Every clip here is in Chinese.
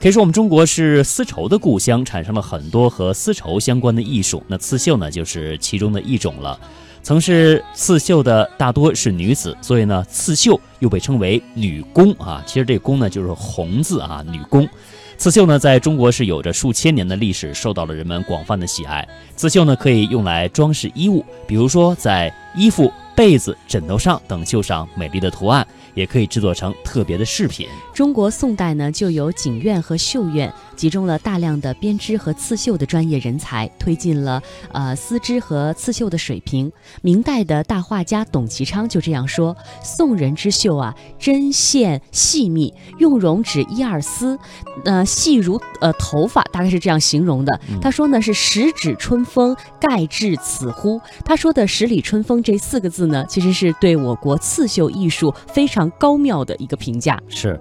可以说，我们中国是丝绸的故乡，产生了很多和丝绸相关的艺术。那刺绣呢，就是其中的一种了。曾是刺绣的大多是女子，所以呢，刺绣又被称为女工啊。其实这“工”呢，就是红字啊，女工。刺绣呢，在中国是有着数千年的历史，受到了人们广泛的喜爱。刺绣呢，可以用来装饰衣物，比如说在衣服。被子、枕头上等绣上美丽的图案，也可以制作成特别的饰品。中国宋代呢，就有景院和绣院，集中了大量的编织和刺绣的专业人才，推进了呃丝织和刺绣的水平。明代的大画家董其昌就这样说：“宋人之绣啊，针线细密，用绒指一二丝，呃细如呃头发，大概是这样形容的。他说呢是十指春风，盖至此乎？他说的十里春风这四个字。呢，其实是对我国刺绣艺术非常高妙的一个评价。是，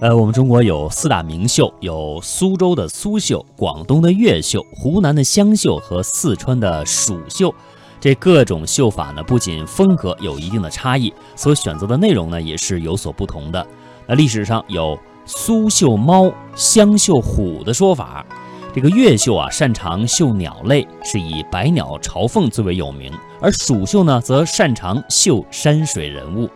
呃，我们中国有四大名绣，有苏州的苏绣、广东的越绣、湖南的湘绣和四川的蜀绣。这各种绣法呢，不仅风格有一定的差异，所选择的内容呢，也是有所不同的。那历史上有苏绣猫、湘绣虎的说法。这个越绣啊，擅长绣鸟类，是以百鸟朝凤最为有名；而蜀绣呢，则擅长绣山水人物。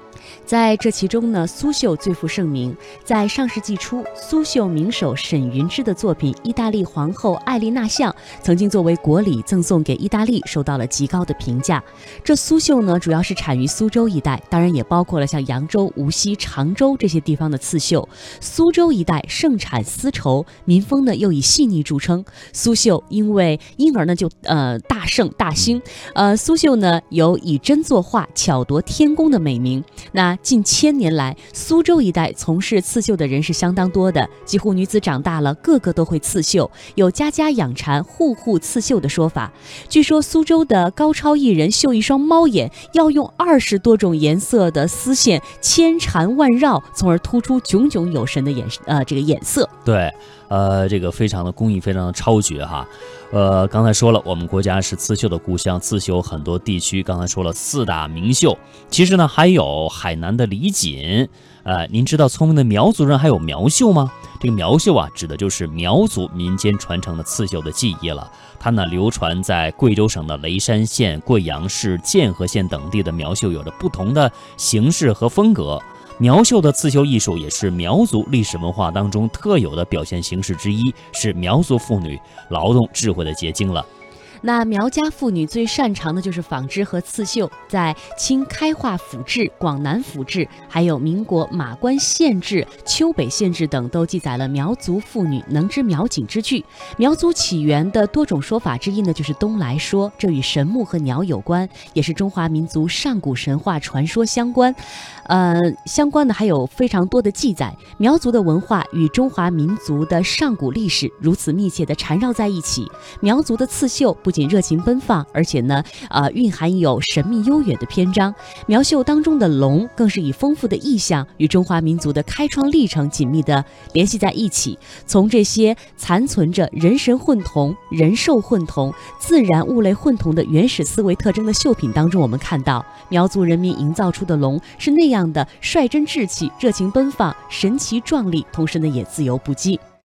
在这其中呢，苏绣最负盛名。在上世纪初，苏绣名手沈云芝的作品《意大利皇后艾丽娜像》曾经作为国礼赠送给意大利，受到了极高的评价。这苏绣呢，主要是产于苏州一带，当然也包括了像扬州、无锡、常州这些地方的刺绣。苏州一带盛产丝绸，民风呢又以细腻著称。苏绣因为因而呢就呃大盛大兴。呃，苏绣呢有以针作画、巧夺天工的美名。那近千年来，苏州一带从事刺绣的人是相当多的，几乎女子长大了，个个都会刺绣，有家家养蚕、户户刺绣的说法。据说苏州的高超艺人绣一双猫眼，要用二十多种颜色的丝线千缠万绕，从而突出炯炯有神的眼呃这个眼色。对。呃，这个非常的工艺非常的超绝哈，呃，刚才说了，我们国家是刺绣的故乡，刺绣很多地区，刚才说了四大名绣，其实呢还有海南的李锦，呃，您知道聪明的苗族人还有苗绣吗？这个苗绣啊，指的就是苗族民间传承的刺绣的技艺了，它呢流传在贵州省的雷山县、贵阳市、剑河县等地的苗绣有着不同的形式和风格。苗绣的刺绣艺术也是苗族历史文化当中特有的表现形式之一，是苗族妇女劳动智慧的结晶了。那苗家妇女最擅长的就是纺织和刺绣，在清开化府志、广南府志，还有民国马关县志、丘北县志等，都记载了苗族妇女能织苗锦之句。苗族起源的多种说法之一呢，就是东来说，这与神木和鸟有关，也是中华民族上古神话传说相关。呃，相关的还有非常多的记载。苗族的文化与中华民族的上古历史如此密切地缠绕在一起。苗族的刺绣不不仅热情奔放，而且呢，呃，蕴含有神秘悠远的篇章。苗绣当中的龙，更是以丰富的意象与中华民族的开创历程紧密地联系在一起。从这些残存着人神混同、人兽混同、自然物类混同的原始思维特征的绣品当中，我们看到苗族人民营造出的龙是那样。的率真志气、热情奔放、神奇壮丽，同时呢也自由不羁。